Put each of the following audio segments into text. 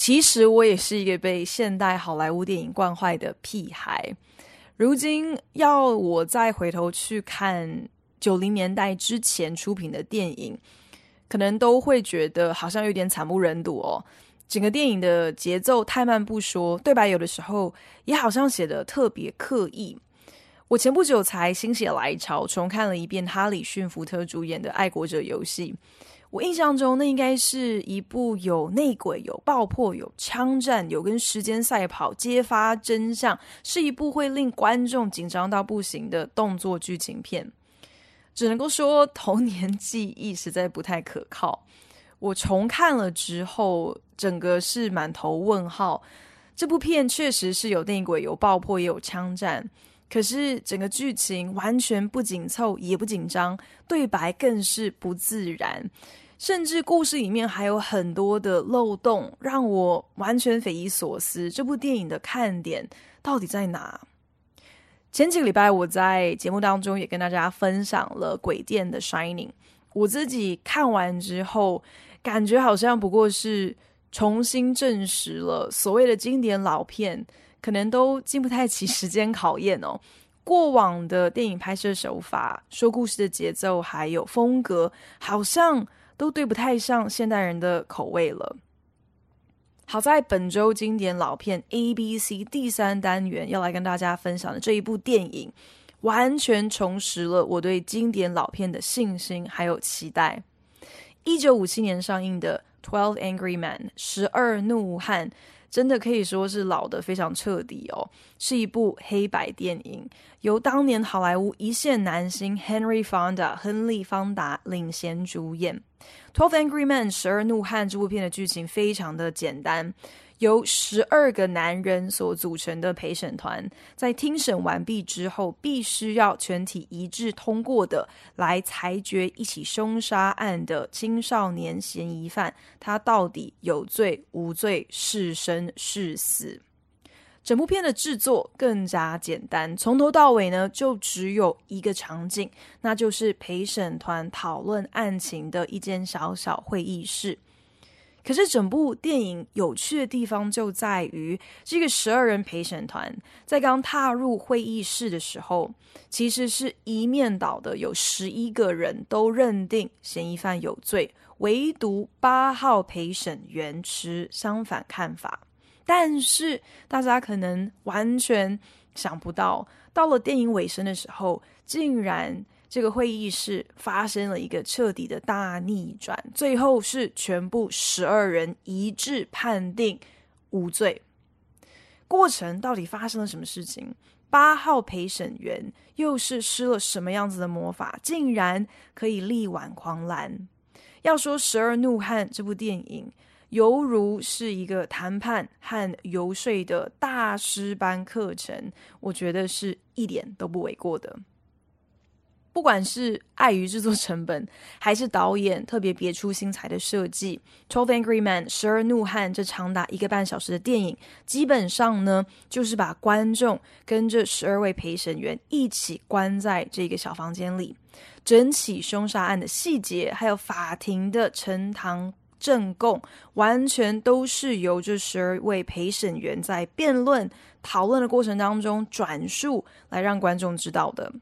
其实我也是一个被现代好莱坞电影惯坏的屁孩。如今要我再回头去看九零年代之前出品的电影，可能都会觉得好像有点惨不忍睹哦。整个电影的节奏太慢不说，对白有的时候也好像写得特别刻意。我前不久才心血来潮重看了一遍哈里逊福特主演的《爱国者游戏》，我印象中那应该是一部有内鬼、有爆破、有枪战、有跟时间赛跑、揭发真相，是一部会令观众紧张到不行的动作剧情片。只能够说童年记忆实在不太可靠。我重看了之后，整个是满头问号。这部片确实是有内鬼、有爆破、也有枪战，可是整个剧情完全不紧凑，也不紧张，对白更是不自然，甚至故事里面还有很多的漏洞，让我完全匪夷所思。这部电影的看点到底在哪？前几个礼拜，我在节目当中也跟大家分享了鬼店的《Shining》，我自己看完之后，感觉好像不过是重新证实了所谓的经典老片，可能都经不太起时间考验哦。过往的电影拍摄手法、说故事的节奏还有风格，好像都对不太上现代人的口味了。好在本周经典老片 A B C 第三单元要来跟大家分享的这一部电影，完全重拾了我对经典老片的信心还有期待。一九五七年上映的《Twelve Angry Men》十二怒汉。真的可以说是老的非常彻底哦，是一部黑白电影，由当年好莱坞一线男星 Henry Fonda 亨利·方达领衔主演。《Twelve Angry Men》十二怒汉这部片的剧情非常的简单。由十二个男人所组成的陪审团，在听审完毕之后，必须要全体一致通过的来裁决一起凶杀案的青少年嫌疑犯，他到底有罪无罪，是生是死。整部片的制作更加简单，从头到尾呢，就只有一个场景，那就是陪审团讨论案情的一间小小会议室。可是整部电影有趣的地方就在于，这个十二人陪审团在刚踏入会议室的时候，其实是一面倒的，有十一个人都认定嫌疑犯有罪，唯独八号陪审员持相反看法。但是大家可能完全想不到，到了电影尾声的时候，竟然。这个会议室发生了一个彻底的大逆转，最后是全部十二人一致判定无罪。过程到底发生了什么事情？八号陪审员又是施了什么样子的魔法，竟然可以力挽狂澜？要说《十二怒汉》这部电影，犹如是一个谈判和游说的大师班课程，我觉得是一点都不为过的。不管是碍于制作成本，还是导演特别别出心裁的设计，《Twelve Angry Men》十二怒汉这长达一个半小时的电影，基本上呢，就是把观众跟这十二位陪审员一起关在这个小房间里，整起凶杀案的细节，还有法庭的呈堂证供，完全都是由这十二位陪审员在辩论讨论的过程当中转述来让观众知道的。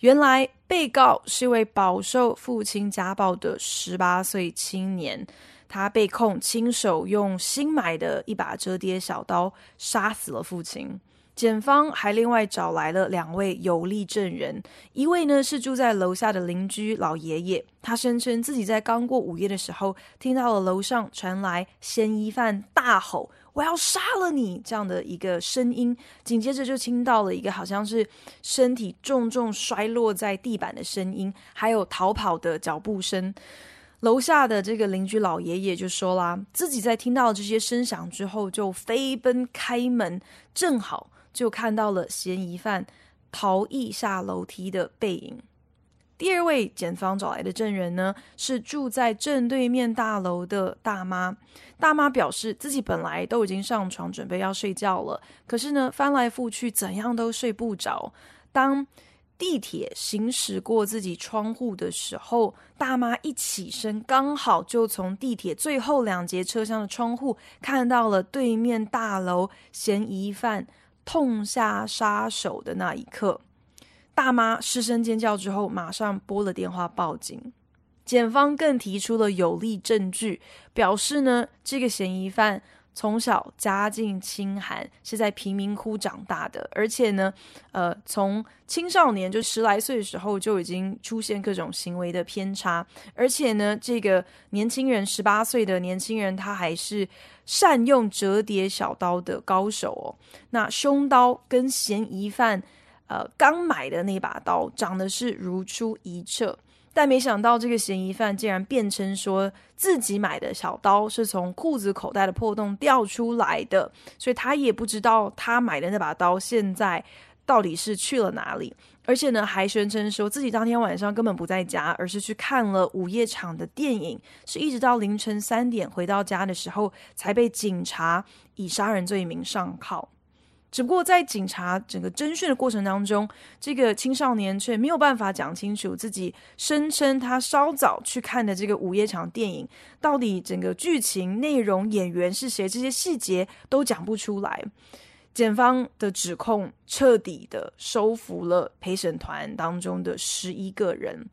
原来被告是一位饱受父亲家暴的十八岁青年，他被控亲手用新买的一把折叠小刀杀死了父亲。检方还另外找来了两位有力证人，一位呢是住在楼下的邻居老爷爷，他声称自己在刚过午夜的时候听到了楼上传来嫌疑犯大吼。我要杀了你！这样的一个声音，紧接着就听到了一个好像是身体重重摔落在地板的声音，还有逃跑的脚步声。楼下的这个邻居老爷爷就说啦，自己在听到这些声响之后，就飞奔开门，正好就看到了嫌疑犯逃逸下楼梯的背影。第二位检方找来的证人呢，是住在正对面大楼的大妈。大妈表示，自己本来都已经上床准备要睡觉了，可是呢，翻来覆去怎样都睡不着。当地铁行驶过自己窗户的时候，大妈一起身，刚好就从地铁最后两节车厢的窗户看到了对面大楼嫌疑犯痛下杀手的那一刻。大妈失声尖叫之后，马上拨了电话报警。检方更提出了有力证据，表示呢，这个嫌疑犯从小家境清寒，是在贫民窟长大的，而且呢，呃，从青少年就十来岁的时候就已经出现各种行为的偏差，而且呢，这个年轻人十八岁的年轻人，他还是善用折叠小刀的高手哦。那凶刀跟嫌疑犯。呃，刚买的那把刀长得是如出一辙，但没想到这个嫌疑犯竟然辩称说自己买的小刀是从裤子口袋的破洞掉出来的，所以他也不知道他买的那把刀现在到底是去了哪里，而且呢，还宣称说自己当天晚上根本不在家，而是去看了午夜场的电影，是一直到凌晨三点回到家的时候才被警察以杀人罪名上铐。只不过在警察整个侦讯的过程当中，这个青少年却没有办法讲清楚自己声称他稍早去看的这个午夜场电影到底整个剧情内容、演员是谁，这些细节都讲不出来。检方的指控彻底的收服了陪审团当中的十一个人。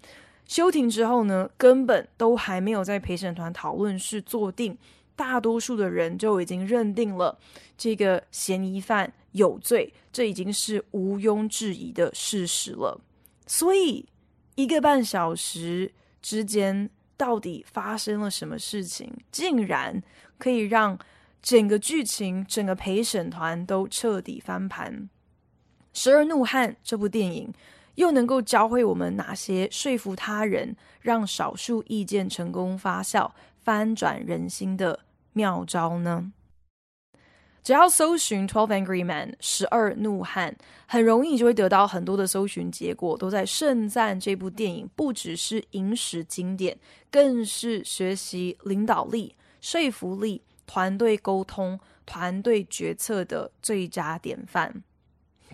休庭之后呢，根本都还没有在陪审团讨论室坐定。大多数的人就已经认定了这个嫌疑犯有罪，这已经是毋庸置疑的事实了。所以，一个半小时之间到底发生了什么事情，竟然可以让整个剧情、整个陪审团都彻底翻盘？《十二怒汉》这部电影又能够教会我们哪些说服他人、让少数意见成功发酵、翻转人心的妙招呢？只要搜寻《Twelve Angry Men》十二怒汉，很容易就会得到很多的搜寻结果，都在盛赞这部电影不只是影史经典，更是学习领导力、说服力、团队沟通、团队决策的最佳典范。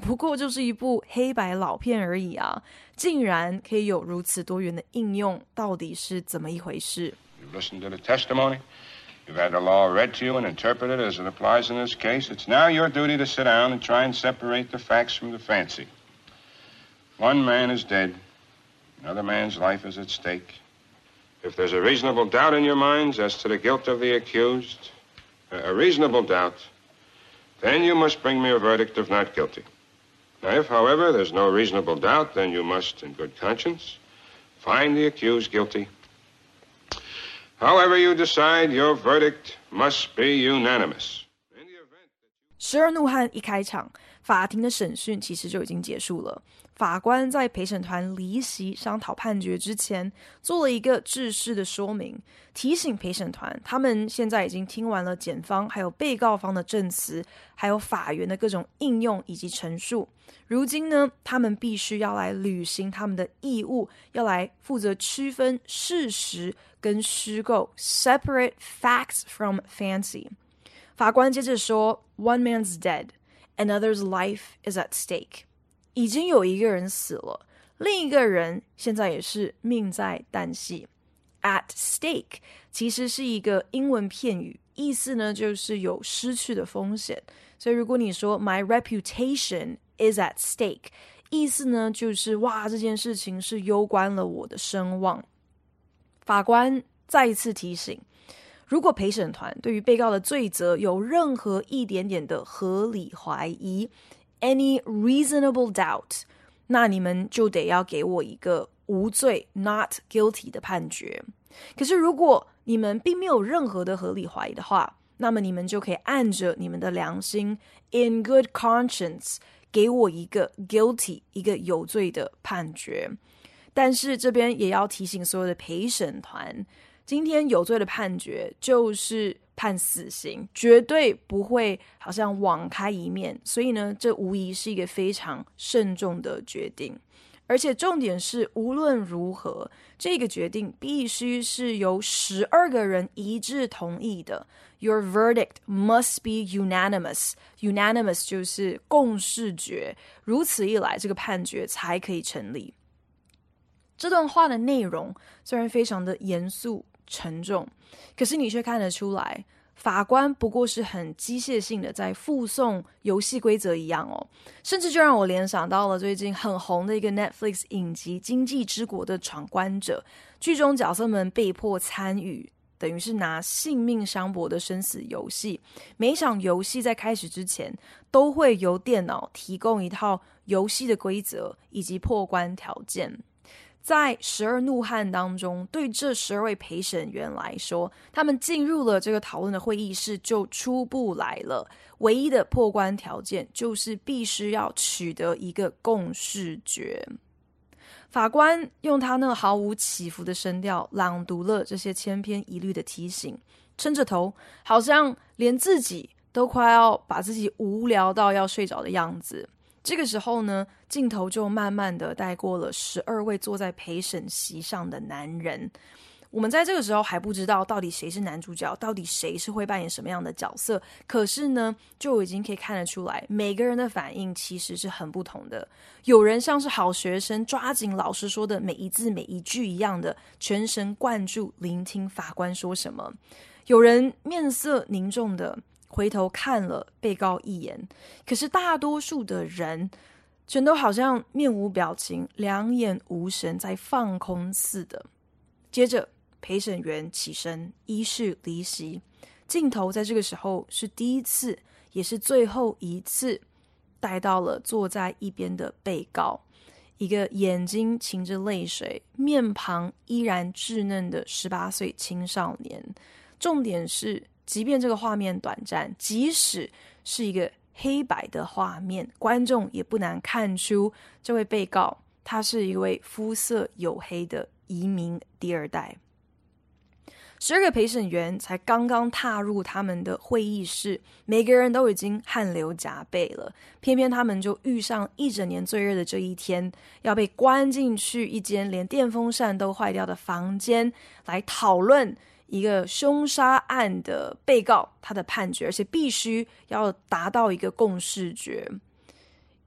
不过就是一部黑白老片而已啊，竟然可以有如此多元的应用，到底是怎么一回事？You've had the law read to you and interpreted as it applies in this case. It's now your duty to sit down and try and separate the facts from the fancy. One man is dead. Another man's life is at stake. If there's a reasonable doubt in your minds as to the guilt of the accused, uh, a reasonable doubt, then you must bring me a verdict of not guilty. Now, if, however, there's no reasonable doubt, then you must, in good conscience, find the accused guilty However you decide, your verdict must be unanimous. 十二怒汉一开场，法庭的审讯其实就已经结束了。法官在陪审团离席商讨判决之前，做了一个制式的说明，提醒陪审团，他们现在已经听完了检方还有被告方的证词，还有法院的各种应用以及陈述。如今呢，他们必须要来履行他们的义务，要来负责区分事实跟虚构，separate facts from fancy。法官接着说：“One man's dead, another's life is at stake。”已经有一个人死了，另一个人现在也是命在旦夕。At stake 其实是一个英文片语，意思呢就是有失去的风险。所以如果你说 My reputation is at stake，意思呢就是哇，这件事情是攸关了我的声望。 法官再一次提醒，如果陪审团对于被告的罪责有任何一点点的合理怀疑，Any reasonable doubt，那你们就得要给我一个无罪 （not guilty） 的判决。可是如果你们并没有任何的合理怀疑的话，那么你们就可以按着你们的良心 （in good conscience） 给我一个 guilty，一个有罪的判决。但是这边也要提醒所有的陪审团，今天有罪的判决就是判死刑，绝对不会好像网开一面。所以呢，这无疑是一个非常慎重的决定。而且重点是，无论如何，这个决定必须是由十二个人一致同意的。Your verdict must be unanimous. Unanimous 就是共识决。如此一来，这个判决才可以成立。这段话的内容虽然非常的严肃沉重，可是你却看得出来。法官不过是很机械性的在复诵游戏规则一样哦，甚至就让我联想到了最近很红的一个 Netflix 影集《经济之国的闯关者》，剧中角色们被迫参与，等于是拿性命相搏的生死游戏。每一场游戏在开始之前，都会由电脑提供一套游戏的规则以及破关条件。在十二怒汉当中，对这十二位陪审员来说，他们进入了这个讨论的会议室就出不来了。唯一的破关条件就是必须要取得一个共识决。法官用他那毫无起伏的声调朗读了这些千篇一律的提醒，撑着头，好像连自己都快要把自己无聊到要睡着的样子。这个时候呢，镜头就慢慢的带过了十二位坐在陪审席上的男人。我们在这个时候还不知道到底谁是男主角，到底谁是会扮演什么样的角色。可是呢，就已经可以看得出来，每个人的反应其实是很不同的。有人像是好学生，抓紧老师说的每一字每一句一样的，全神贯注聆听法官说什么；有人面色凝重的。回头看了被告一眼，可是大多数的人全都好像面无表情、两眼无神，在放空似的。接着，陪审员起身，依序离席。镜头在这个时候是第一次，也是最后一次，带到了坐在一边的被告，一个眼睛噙着泪水、面庞依然稚嫩的十八岁青少年。重点是。即便这个画面短暂，即使是一个黑白的画面，观众也不难看出这位被告他是一位肤色黝黑的移民第二代。十二个陪审员才刚刚踏入他们的会议室，每个人都已经汗流浃背了，偏偏他们就遇上一整年最热的这一天，要被关进去一间连电风扇都坏掉的房间来讨论。一个凶杀案的被告，他的判决，而且必须要达到一个共识决。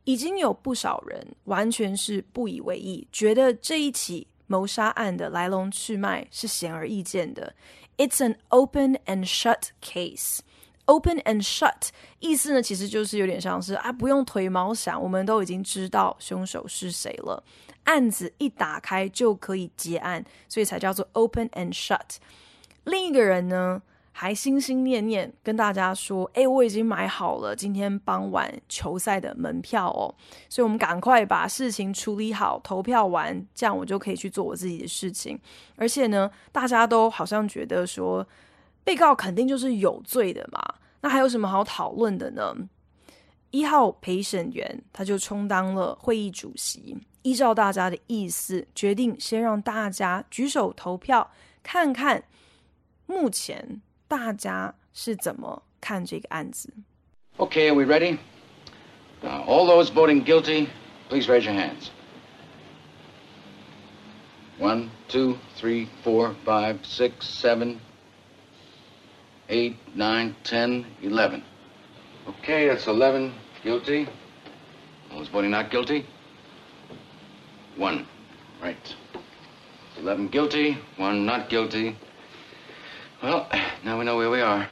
已经有不少人完全是不以为意，觉得这一起谋杀案的来龙去脉是显而易见的。It's an open and shut case. Open and shut 意思呢，其实就是有点像是啊，不用腿毛想，我们都已经知道凶手是谁了。案子一打开就可以结案，所以才叫做 open and shut。另一个人呢，还心心念念跟大家说：“诶，我已经买好了今天傍晚球赛的门票哦，所以我们赶快把事情处理好，投票完，这样我就可以去做我自己的事情。而且呢，大家都好像觉得说，被告肯定就是有罪的嘛，那还有什么好讨论的呢？一号陪审员他就充当了会议主席，依照大家的意思，决定先让大家举手投票，看看。”目前大家是怎么看这个案子？Okay, are we ready? Now, all those voting guilty, please raise your hands. One, two, three, four, five, six, seven, eight, nine, ten, eleven. Okay, that's eleven guilty. All those voting not guilty. One. Right. Eleven guilty, one not guilty. Now we know where we are.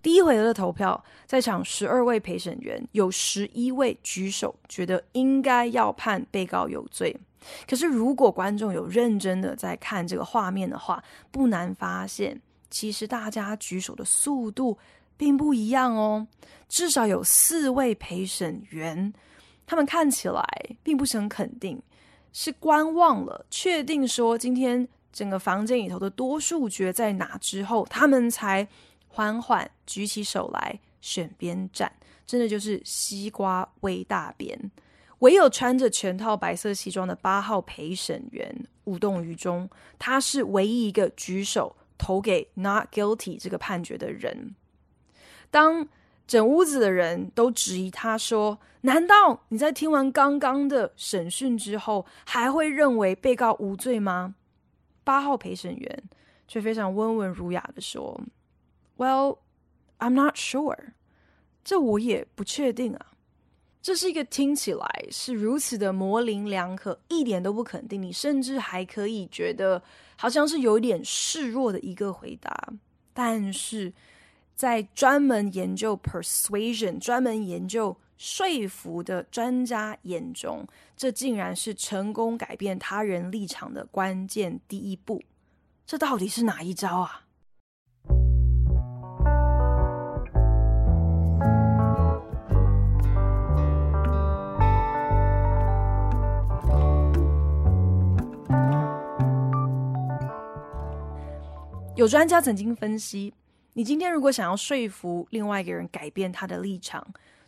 第一回合的投票，在场十二位陪审员有十一位举手，觉得应该要判被告有罪。可是，如果观众有认真的在看这个画面的话，不难发现，其实大家举手的速度并不一样哦。至少有四位陪审员，他们看起来并不是很肯定，是观望了，确定说今天。整个房间里头的多数决在哪之后，他们才缓缓举起手来选边站。真的就是西瓜微大边。唯有穿着全套白色西装的八号陪审员无动于衷，他是唯一一个举手投给 not guilty 这个判决的人。当整屋子的人都质疑他说：“难道你在听完刚刚的审讯之后，还会认为被告无罪吗？”八号陪审员却非常温文儒雅地说：“Well, I'm not sure。这我也不确定啊。这是一个听起来是如此的模棱两可，一点都不肯定，你甚至还可以觉得好像是有点示弱的一个回答。但是。”在专门研究 persuasion、专门研究说服的专家眼中，这竟然是成功改变他人立场的关键第一步。这到底是哪一招啊？有专家曾经分析。你今天如果想要说服另外一个人改变他的立场，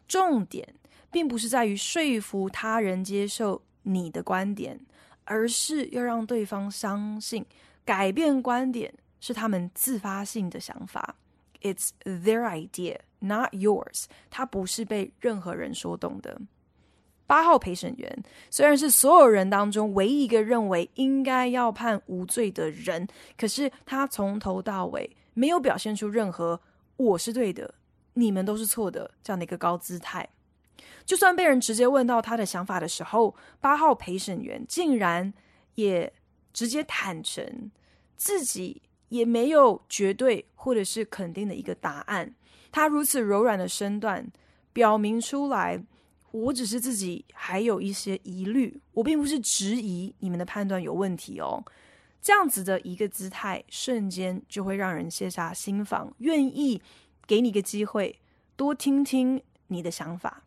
重点并不是在于说服他人接受你的观点，而是要让对方相信改变观点是他们自发性的想法。It's their idea, not yours。他不是被任何人说动的。八号陪审员虽然是所有人当中唯一一个认为应该要判无罪的人，可是他从头到尾。没有表现出任何“我是对的，你们都是错的”这样的一个高姿态。就算被人直接问到他的想法的时候，八号陪审员竟然也直接坦诚自己也没有绝对或者是肯定的一个答案。他如此柔软的身段表明出来，我只是自己还有一些疑虑，我并不是质疑你们的判断有问题哦。这样子的一个姿态，瞬间就会让人卸下心防，愿意给你个机会，多听听你的想法。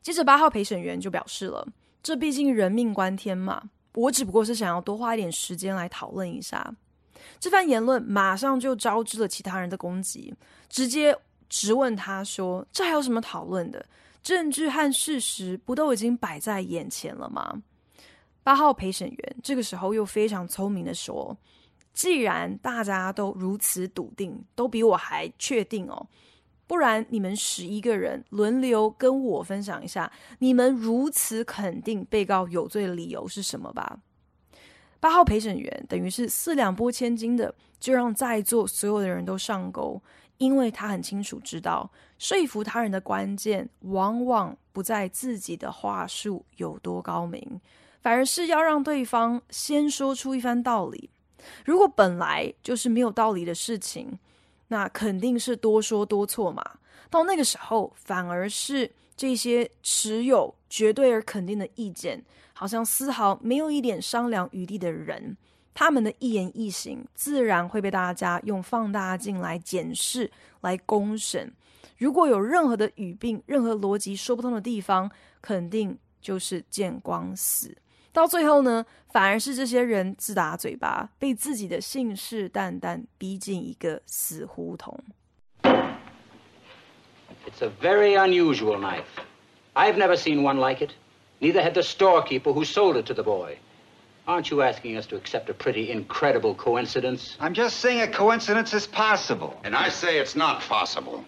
接着，八号陪审员就表示了，这毕竟人命关天嘛，我只不过是想要多花一点时间来讨论一下。这番言论马上就招致了其他人的攻击，直接质问他说：“这还有什么讨论的？证据和事实不都已经摆在眼前了吗？”八号陪审员这个时候又非常聪明的说：“既然大家都如此笃定，都比我还确定哦，不然你们十一个人轮流跟我分享一下，你们如此肯定被告有罪的理由是什么吧？”八号陪审员等于是四两拨千斤的，就让在座所有的人都上钩，因为他很清楚知道，说服他人的关键往往不在自己的话术有多高明。反而是要让对方先说出一番道理。如果本来就是没有道理的事情，那肯定是多说多错嘛。到那个时候，反而是这些持有绝对而肯定的意见，好像丝毫没有一点商量余地的人，他们的一言一行，自然会被大家用放大镜来检视、来公审。如果有任何的语病、任何逻辑说不通的地方，肯定就是见光死。到最后呢，反而是这些人自打嘴巴，被自己的信誓旦旦逼进一个死胡同。It's a very unusual knife. I've never seen one like it. Neither had the storekeeper who sold it to the boy. Aren't you asking us to accept a pretty incredible coincidence? I'm just saying a coincidence is possible. And I say it's not possible.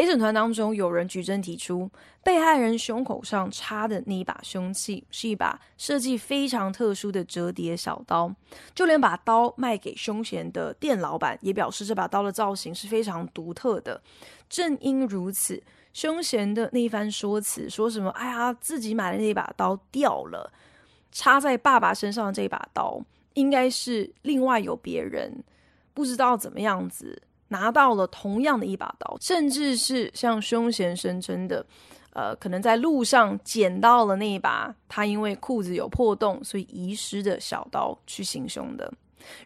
陪审团当中有人举证提出，被害人胸口上插的那一把凶器是一把设计非常特殊的折叠小刀，就连把刀卖给凶嫌的店老板也表示这把刀的造型是非常独特的。正因如此，凶嫌的那一番说辞，说什么“哎呀，自己买的那把刀掉了”，插在爸爸身上的这把刀，应该是另外有别人不知道怎么样子。拿到了同样的一把刀，甚至是像凶嫌声称的，呃，可能在路上捡到了那一把他因为裤子有破洞所以遗失的小刀去行凶的。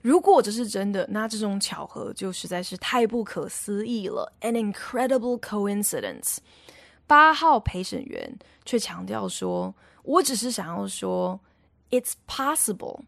如果这是真的，那这种巧合就实在是太不可思议了，an incredible coincidence。八号陪审员却强调说：“我只是想要说，it's possible，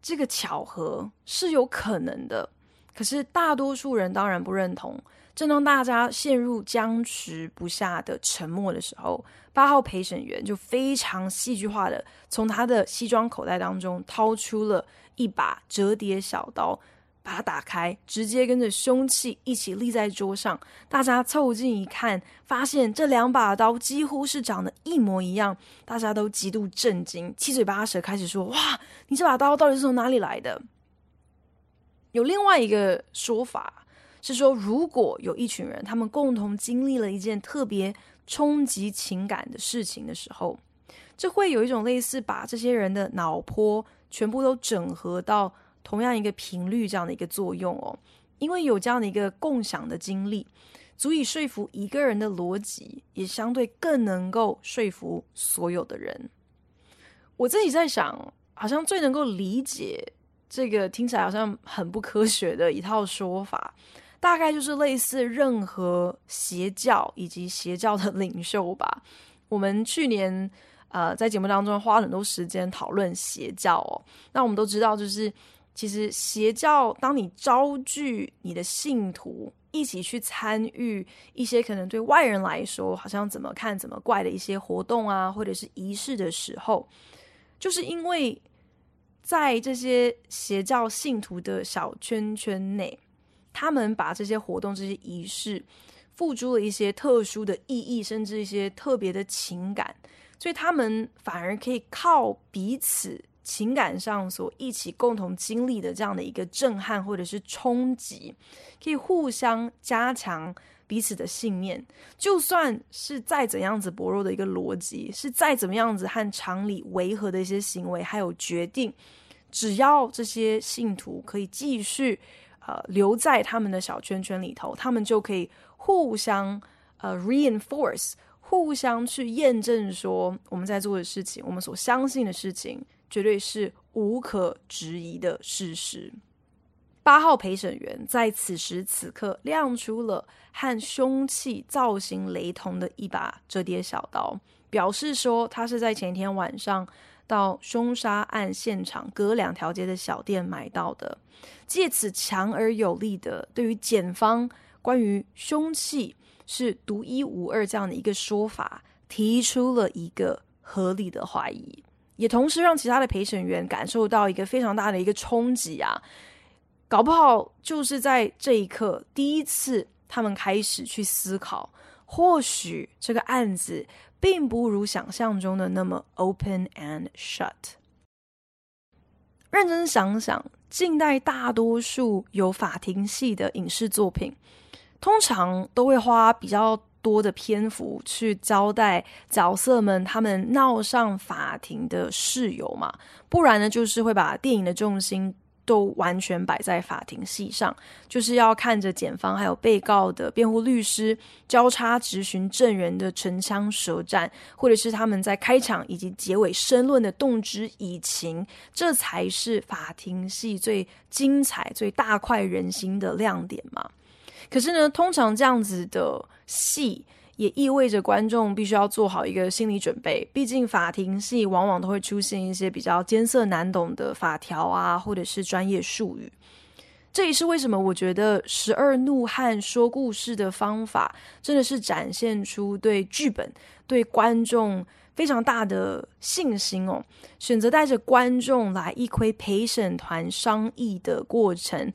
这个巧合是有可能的。”可是大多数人当然不认同，正当大家陷入僵持不下的沉默的时候，八号陪审员就非常戏剧化的从他的西装口袋当中掏出了一把折叠小刀，把它打开，直接跟着凶器一起立在桌上。大家凑近一看，发现这两把刀几乎是长得一模一样，大家都极度震惊，七嘴八舌开始说：“哇，你这把刀到底是从哪里来的？”有另外一个说法。是说，如果有一群人，他们共同经历了一件特别冲击情感的事情的时候，这会有一种类似把这些人的脑波全部都整合到同样一个频率这样的一个作用哦。因为有这样的一个共享的经历，足以说服一个人的逻辑，也相对更能够说服所有的人。我自己在想，好像最能够理解这个听起来好像很不科学的一套说法。大概就是类似任何邪教以及邪教的领袖吧。我们去年呃在节目当中花很多时间讨论邪教哦。那我们都知道，就是其实邪教，当你招聚你的信徒一起去参与一些可能对外人来说好像怎么看怎么怪的一些活动啊，或者是仪式的时候，就是因为在这些邪教信徒的小圈圈内。他们把这些活动、这些仪式，付诸了一些特殊的意义，甚至一些特别的情感，所以他们反而可以靠彼此情感上所一起共同经历的这样的一个震撼或者是冲击，可以互相加强彼此的信念。就算是再怎样子薄弱的一个逻辑，是再怎么样子和常理违和的一些行为，还有决定，只要这些信徒可以继续。呃，留在他们的小圈圈里头，他们就可以互相呃 reinforce，互相去验证说我们在做的事情，我们所相信的事情，绝对是无可质疑的事实。八号陪审员在此时此刻亮出了和凶器造型雷同的一把折叠小刀，表示说他是在前一天晚上。到凶杀案现场隔两条街的小店买到的，借此强而有力的对于检方关于凶器是独一无二这样的一个说法提出了一个合理的怀疑，也同时让其他的陪审员感受到一个非常大的一个冲击啊！搞不好就是在这一刻，第一次他们开始去思考，或许这个案子。并不如想象中的那么 open and shut。认真想想，近代大多数有法庭戏的影视作品，通常都会花比较多的篇幅去交代角色们他们闹上法庭的事由嘛，不然呢，就是会把电影的重心。都完全摆在法庭戏上，就是要看着检方还有被告的辩护律师交叉质询证人的唇枪舌战，或者是他们在开场以及结尾申论的动之以情，这才是法庭戏最精彩、最大快人心的亮点嘛。可是呢，通常这样子的戏。也意味着观众必须要做好一个心理准备，毕竟法庭戏往往都会出现一些比较艰涩难懂的法条啊，或者是专业术语。这也是为什么我觉得《十二怒汉》说故事的方法真的是展现出对剧本、对观众非常大的信心哦。选择带着观众来一窥陪审团商议的过程。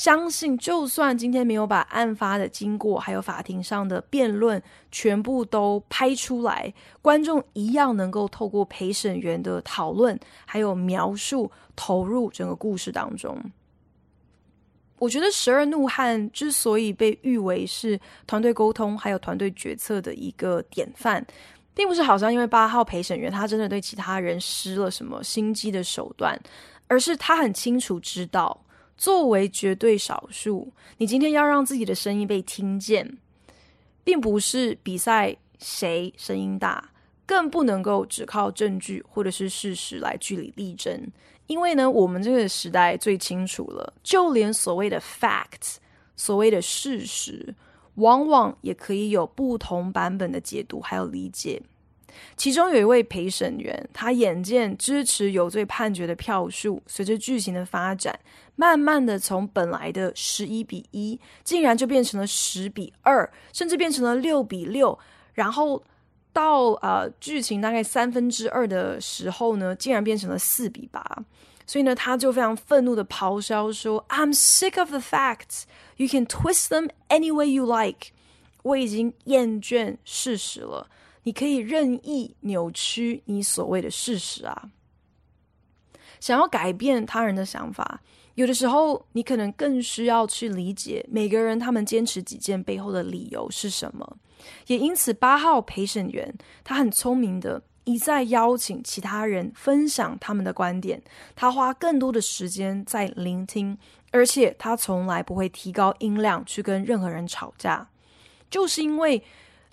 相信，就算今天没有把案发的经过，还有法庭上的辩论全部都拍出来，观众一样能够透过陪审员的讨论还有描述，投入整个故事当中。我觉得《十二怒汉》之所以被誉为是团队沟通还有团队决策的一个典范，并不是好像因为八号陪审员他真的对其他人施了什么心机的手段，而是他很清楚知道。作为绝对少数，你今天要让自己的声音被听见，并不是比赛谁声音大，更不能够只靠证据或者是事实来据理力争。因为呢，我们这个时代最清楚了，就连所谓的 facts，所谓的事实，往往也可以有不同版本的解读还有理解。其中有一位陪审员，他眼见支持有罪判决的票数随着剧情的发展，慢慢的从本来的十一比一，竟然就变成了十比二，甚至变成了六比六。然后到呃剧情大概三分之二的时候呢，竟然变成了四比八。所以呢，他就非常愤怒的咆哮说：“I'm sick of the facts. You can twist them any way you like.” 我已经厌倦事实了。你可以任意扭曲你所谓的事实啊！想要改变他人的想法，有的时候你可能更需要去理解每个人他们坚持己见背后的理由是什么。也因此，八号陪审员他很聪明的一再邀请其他人分享他们的观点，他花更多的时间在聆听，而且他从来不会提高音量去跟任何人吵架，就是因为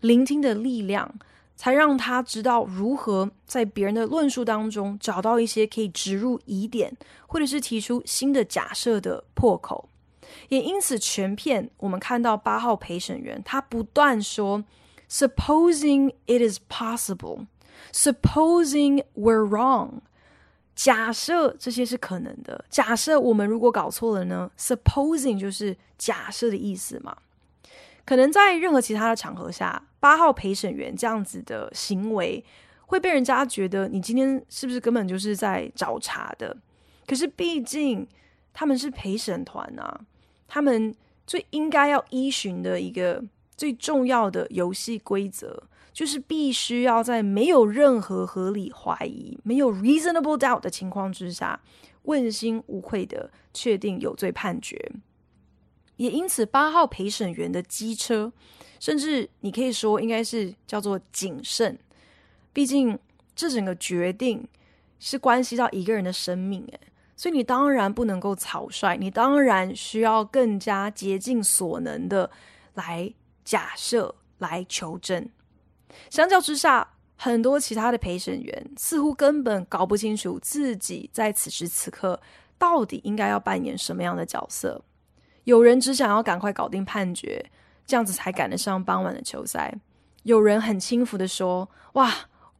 聆听的力量。才让他知道如何在别人的论述当中找到一些可以植入疑点，或者是提出新的假设的破口。也因此，全片我们看到八号陪审员他不断说：“Supposing it is possible, supposing we're wrong。”假设这些是可能的，假设我们如果搞错了呢？Supposing 就是假设的意思嘛。可能在任何其他的场合下，八号陪审员这样子的行为会被人家觉得你今天是不是根本就是在找茬的？可是毕竟他们是陪审团啊，他们最应该要依循的一个最重要的游戏规则，就是必须要在没有任何合理怀疑、没有 reasonable doubt 的情况之下，问心无愧的确定有罪判决。也因此，八号陪审员的机车，甚至你可以说应该是叫做谨慎。毕竟，这整个决定是关系到一个人的生命，诶，所以你当然不能够草率，你当然需要更加竭尽所能的来假设、来求证。相较之下，很多其他的陪审员似乎根本搞不清楚自己在此时此刻到底应该要扮演什么样的角色。有人只想要赶快搞定判决，这样子才赶得上傍晚的球赛。有人很轻浮的说：“哇，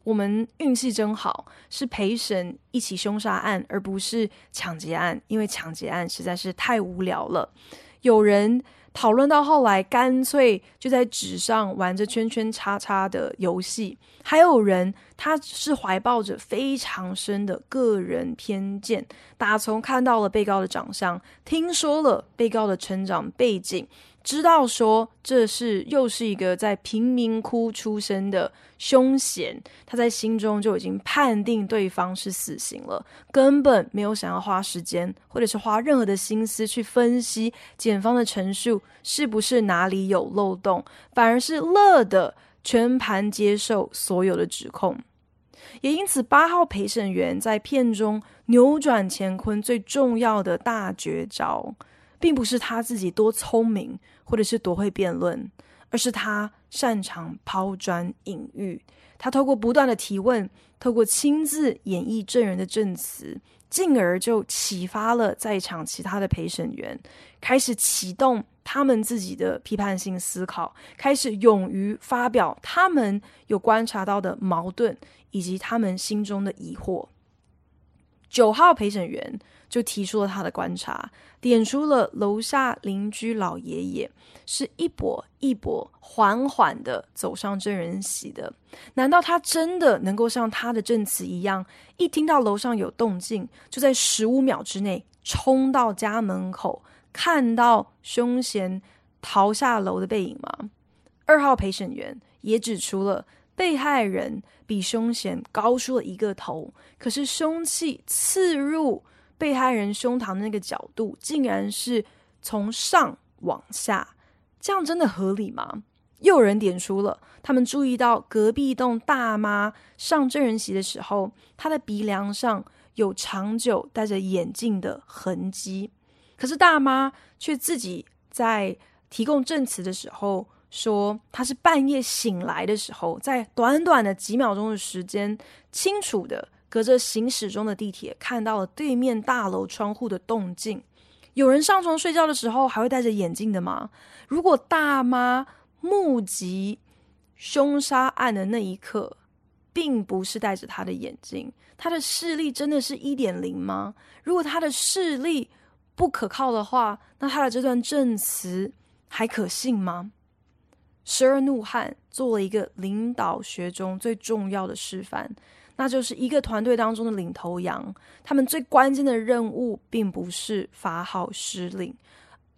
我们运气真好，是陪审一起凶杀案，而不是抢劫案，因为抢劫案实在是太无聊了。”有人。讨论到后来，干脆就在纸上玩着圈圈叉叉的游戏。还有人，他是怀抱着非常深的个人偏见，打从看到了被告的长相，听说了被告的成长背景。知道说这是又是一个在贫民窟出生的凶嫌，他在心中就已经判定对方是死刑了，根本没有想要花时间或者是花任何的心思去分析检方的陈述是不是哪里有漏洞，反而是乐的全盘接受所有的指控。也因此，八号陪审员在片中扭转乾坤最重要的大绝招，并不是他自己多聪明。或者是多会辩论，而是他擅长抛砖引玉。他透过不断的提问，透过亲自演绎证人的证词，进而就启发了在场其他的陪审员，开始启动他们自己的批判性思考，开始勇于发表他们有观察到的矛盾以及他们心中的疑惑。九号陪审员就提出了他的观察，点出了楼下邻居老爷爷是一跛一跛缓缓地走上证人席的。难道他真的能够像他的证词一样，一听到楼上有动静，就在十五秒之内冲到家门口，看到凶嫌逃下楼的背影吗？二号陪审员也指出了。被害人比凶嫌高出了一个头，可是凶器刺入被害人胸膛的那个角度，竟然是从上往下，这样真的合理吗？又有人点出了，他们注意到隔壁栋大妈上证人席的时候，她的鼻梁上有长久戴着眼镜的痕迹，可是大妈却自己在提供证词的时候。说他是半夜醒来的时候，在短短的几秒钟的时间，清楚的隔着行驶中的地铁看到了对面大楼窗户的动静。有人上床睡觉的时候还会戴着眼镜的吗？如果大妈目击凶杀案的那一刻，并不是戴着他的眼镜，他的视力真的是一点零吗？如果他的视力不可靠的话，那他的这段证词还可信吗？十二怒汉做了一个领导学中最重要的示范，那就是一个团队当中的领头羊，他们最关键的任务，并不是发号施令，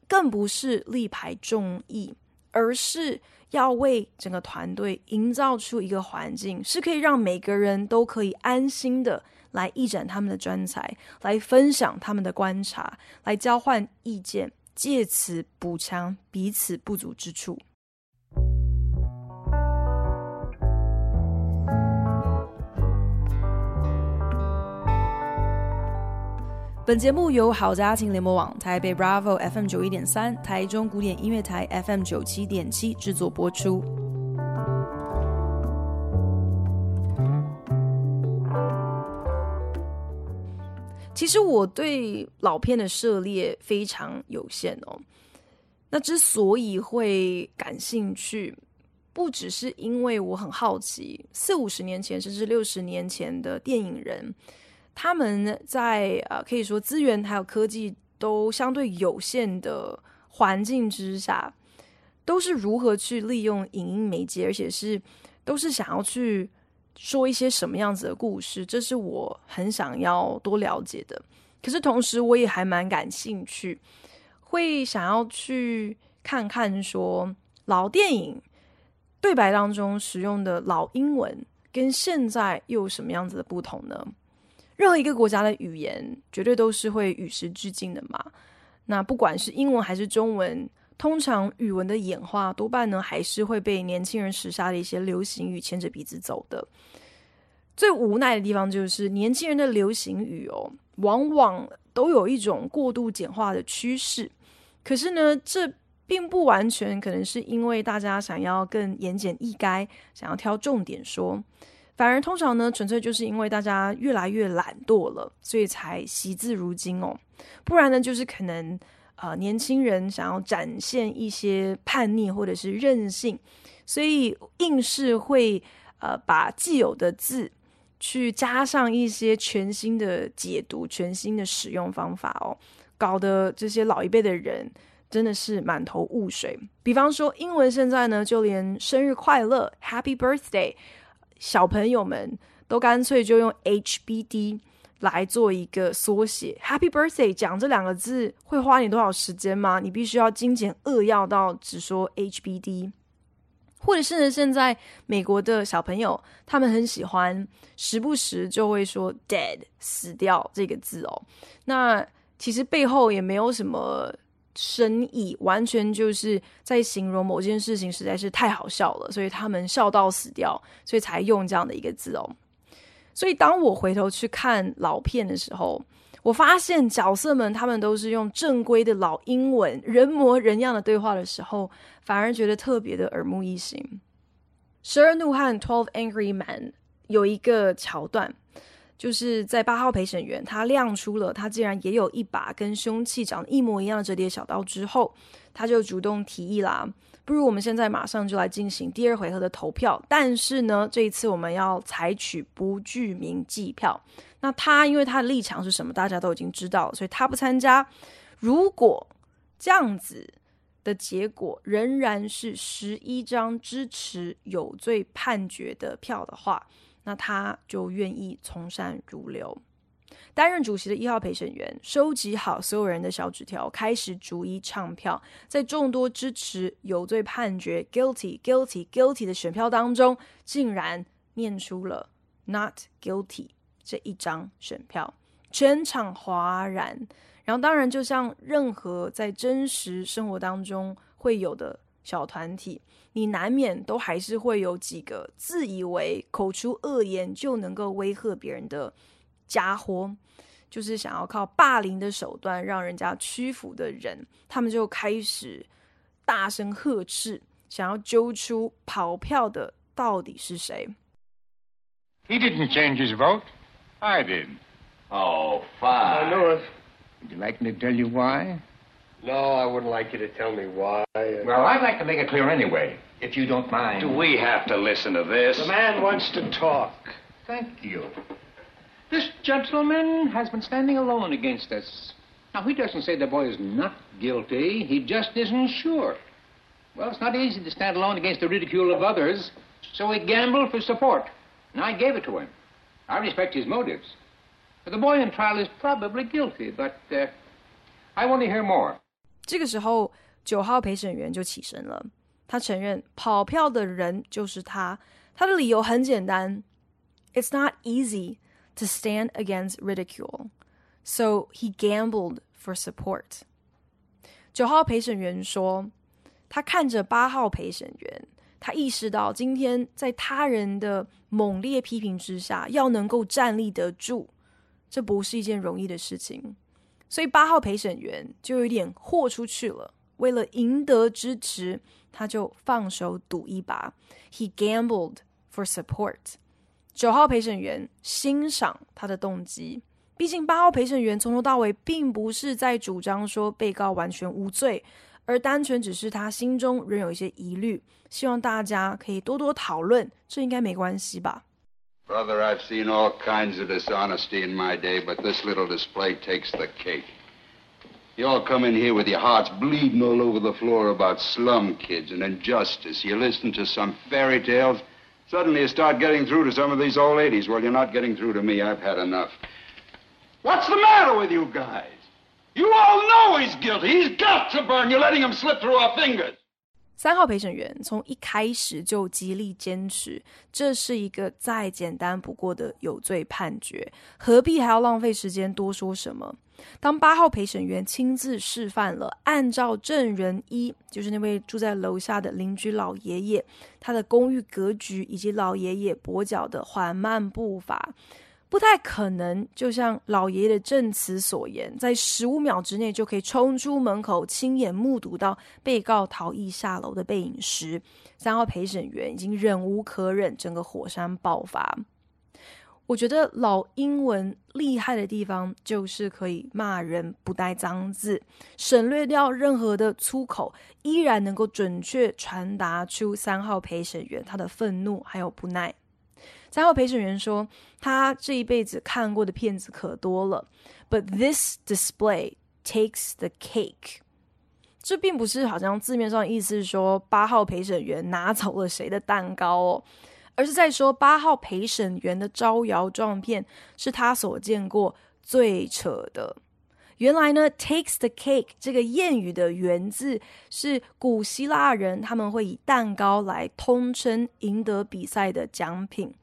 更不是力排众议，而是。要为整个团队营造出一个环境，是可以让每个人都可以安心的来一展他们的专才，来分享他们的观察，来交换意见，借此补强彼此不足之处。本节目由好家庭联播网、台北 Bravo FM 九一点三、台中古典音乐台 FM 九七点七制作播出。其实我对老片的涉猎非常有限哦。那之所以会感兴趣，不只是因为我很好奇四五十年前甚至六十年前的电影人。他们在呃，可以说资源还有科技都相对有限的环境之下，都是如何去利用影音媒介，而且是都是想要去说一些什么样子的故事，这是我很想要多了解的。可是同时，我也还蛮感兴趣，会想要去看看说老电影对白当中使用的老英文，跟现在又有什么样子的不同呢？任何一个国家的语言，绝对都是会与时俱进的嘛。那不管是英文还是中文，通常语文的演化多半呢，还是会被年轻人时下的一些流行语牵着鼻子走的。最无奈的地方就是，年轻人的流行语哦，往往都有一种过度简化的趋势。可是呢，这并不完全可能是因为大家想要更言简意赅，想要挑重点说。反而通常呢，纯粹就是因为大家越来越懒惰了，所以才惜字如金哦。不然呢，就是可能呃年轻人想要展现一些叛逆或者是任性，所以硬是会呃把既有的字去加上一些全新的解读、全新的使用方法哦，搞得这些老一辈的人真的是满头雾水。比方说英文现在呢，就连生日快乐 （Happy Birthday）。小朋友们都干脆就用 HBD 来做一个缩写，Happy Birthday。讲这两个字会花你多少时间吗？你必须要精简扼要到只说 HBD，或者是呢，现在美国的小朋友他们很喜欢，时不时就会说 Dead 死掉这个字哦。那其实背后也没有什么。深意完全就是在形容某件事情实在是太好笑了，所以他们笑到死掉，所以才用这样的一个字哦。所以当我回头去看老片的时候，我发现角色们他们都是用正规的老英文，人模人样的对话的时候，反而觉得特别的耳目一新。《十二怒汉》（Twelve Angry Men） 有一个桥段。就是在八号陪审员他亮出了他竟然也有一把跟凶器长得一模一样的折叠小刀之后，他就主动提议啦，不如我们现在马上就来进行第二回合的投票。但是呢，这一次我们要采取不具名计票。那他因为他的立场是什么，大家都已经知道，所以他不参加。如果这样子的结果仍然是十一张支持有罪判决的票的话。那他就愿意从善如流。担任主席的一号陪审员收集好所有人的小纸条，开始逐一唱票。在众多支持有罪判决 （guilty, guilty, guilty） 的选票当中，竟然念出了 “not guilty” 这一张选票，全场哗然。然后，当然，就像任何在真实生活当中会有的小团体。你难免都还是会有几个自以为口出恶言就能够威吓别人的家伙，就是想要靠霸凌的手段让人家屈服的人，他们就开始大声呵斥，想要揪出跑票的到底是谁。He didn't change his vote. I did. Oh, fine. I know it. Would you like me to tell you why? No, I wouldn't like you to tell me why. Well, I'd like to make it clear anyway, if you don't mind. Do we have to listen to this? The man wants to talk. Thank you. This gentleman has been standing alone against us. Now, he doesn't say the boy is not guilty. He just isn't sure. Well, it's not easy to stand alone against the ridicule of others, so he gambled for support, and I gave it to him. I respect his motives. The boy in trial is probably guilty, but uh, I want to hear more. 这个时候，九号陪审员就起身了。他承认跑票的人就是他。他的理由很简单：It's not easy to stand against ridicule, so he gambled for support. 九号陪审员说，他看着八号陪审员，他意识到今天在他人的猛烈批评之下，要能够站立得住，这不是一件容易的事情。所以八号陪审员就有点豁出去了，为了赢得支持，他就放手赌一把。He gambled for support。九号陪审员欣赏他的动机，毕竟八号陪审员从头到尾并不是在主张说被告完全无罪，而单纯只是他心中仍有一些疑虑，希望大家可以多多讨论，这应该没关系吧。Brother, I've seen all kinds of dishonesty in my day, but this little display takes the cake. You all come in here with your hearts bleeding all over the floor about slum kids and injustice. You listen to some fairy tales. Suddenly you start getting through to some of these old ladies. Well, you're not getting through to me. I've had enough. What's the matter with you guys? You all know he's guilty. He's got to burn. You're letting him slip through our fingers. 三号陪审员从一开始就极力坚持，这是一个再简单不过的有罪判决，何必还要浪费时间多说什么？当八号陪审员亲自示范了，按照证人一，就是那位住在楼下的邻居老爷爷，他的公寓格局以及老爷爷跛脚的缓慢步伐。不太可能，就像老爷爷的证词所言，在十五秒之内就可以冲出门口，亲眼目睹到被告逃逸下楼的背影时，三号陪审员已经忍无可忍，整个火山爆发。我觉得老英文厉害的地方就是可以骂人不带脏字，省略掉任何的粗口，依然能够准确传达出三号陪审员他的愤怒还有不耐。三号陪审员说，他这一辈子看过的片子可多了，but this display takes the cake。这并不是好像字面上意思说八号陪审员拿走了谁的蛋糕哦，而是在说八号陪审员的招摇撞骗是他所见过最扯的。原来呢，takes the cake 这个谚语的源自是古希腊人，他们会以蛋糕来通称赢得比赛的奖品。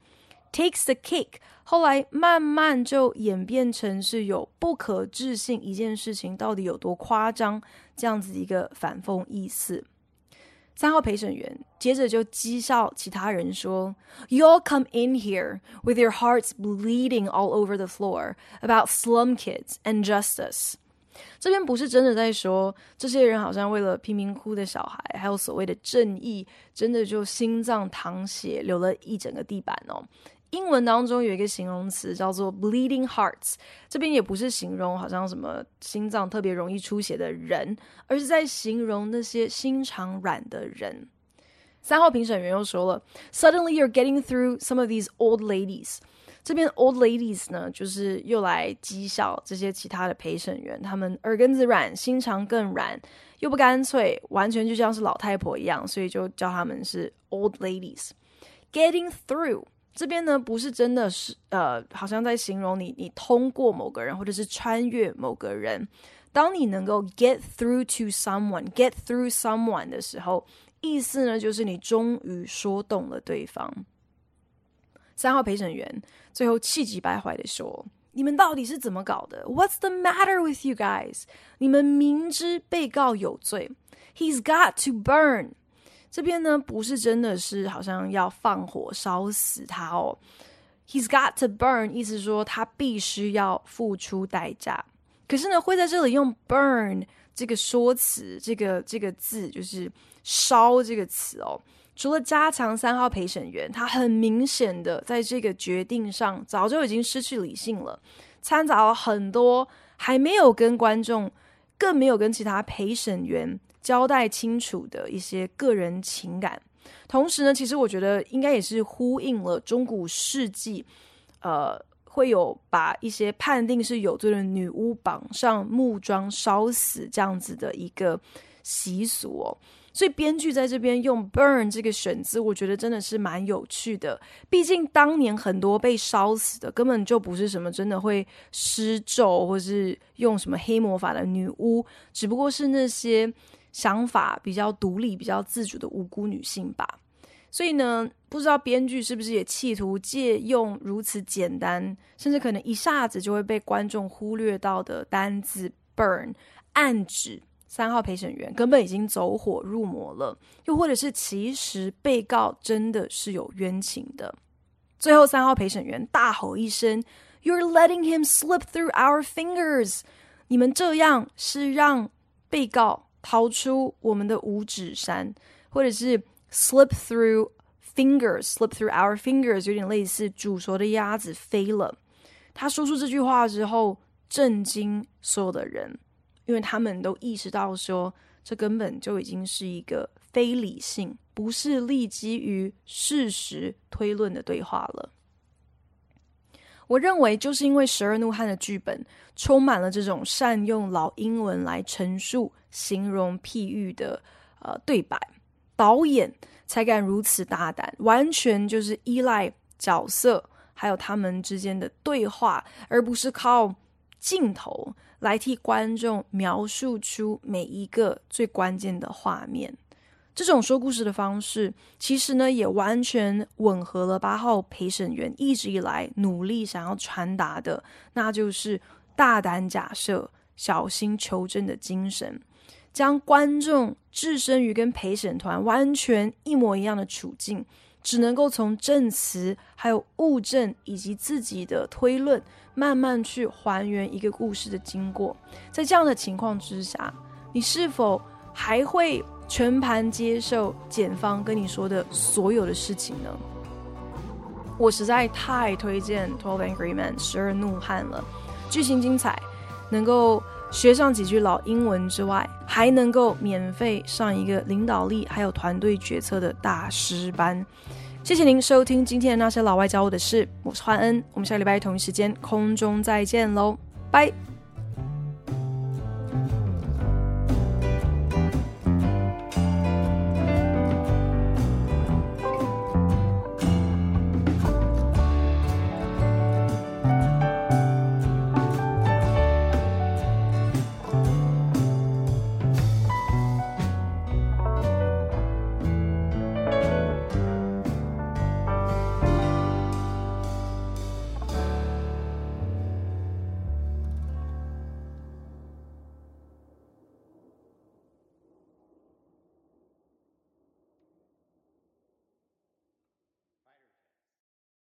Takes the cake，后来慢慢就演变成是有不可置信一件事情到底有多夸张这样子一个反讽意思。三号陪审员接着就讥笑其他人说：“You all come in here with your hearts bleeding all over the floor about slum kids and justice。”这边不是真的在说这些人好像为了贫民窟的小孩，还有所谓的正义，真的就心脏淌血流了一整个地板哦。英文当中有一个形容词叫做 bleeding hearts，这边也不是形容好像什么心脏特别容易出血的人，而是在形容那些心肠软的人。三号评审员又说了，Suddenly you're getting through some of these old ladies。这边 old ladies 呢，就是又来讥笑这些其他的陪审员，他们耳根子软，心肠更软，又不干脆，完全就像是老太婆一样，所以就叫他们是 old ladies。Getting through。这边呢，不是真的是呃，好像在形容你，你通过某个人，或者是穿越某个人。当你能够 get through to someone，get through someone 的时候，意思呢，就是你终于说动了对方。三号陪审员最后气急败坏地说：“你们到底是怎么搞的？What's the matter with you guys？你们明知被告有罪，He's got to burn。”这边呢，不是真的是好像要放火烧死他哦。He's got to burn，意思说他必须要付出代价。可是呢，会在这里用 burn 这个说辞，这个这个字就是烧这个词哦。除了加强三号陪审员，他很明显的在这个决定上早就已经失去理性了，掺杂了很多还没有跟观众更没有跟其他陪审员交代清楚的一些个人情感。同时呢，其实我觉得应该也是呼应了中古世纪，呃，会有把一些判定是有罪的女巫绑上木桩烧死这样子的一个习俗哦。所以编剧在这边用 burn 这个选字，我觉得真的是蛮有趣的。毕竟当年很多被烧死的根本就不是什么真的会施咒或是用什么黑魔法的女巫，只不过是那些。想法比较独立、比较自主的无辜女性吧。所以呢，不知道编剧是不是也企图借用如此简单，甚至可能一下子就会被观众忽略到的单字 “burn”，暗指三号陪审员根本已经走火入魔了，又或者是其实被告真的是有冤情的。最后，三号陪审员大吼一声：“You're letting him slip through our fingers！” 你们这样是让被告。逃出我们的五指山，或者是 slip through fingers，slip through our fingers，有点类似煮熟的鸭子飞了。他说出这句话之后，震惊所有的人，因为他们都意识到说，这根本就已经是一个非理性，不是立基于事实推论的对话了。我认为，就是因为《十二怒汉》的剧本充满了这种善用老英文来陈述、形容、譬喻的呃对白，导演才敢如此大胆，完全就是依赖角色还有他们之间的对话，而不是靠镜头来替观众描述出每一个最关键的画面。这种说故事的方式，其实呢，也完全吻合了八号陪审员一直以来努力想要传达的，那就是大胆假设、小心求证的精神，将观众置身于跟陪审团完全一模一样的处境，只能够从证词、还有物证以及自己的推论，慢慢去还原一个故事的经过。在这样的情况之下，你是否还会全盘接受检方跟你说的所有的事情呢？我实在太推荐《Twelve Angry Men》十二怒汉了，剧情精彩，能够学上几句老英文之外，还能够免费上一个领导力还有团队决策的大师班。谢谢您收听今天的那些老外教我的事，我是欢恩，我们下礼拜同一时间空中再见喽，拜。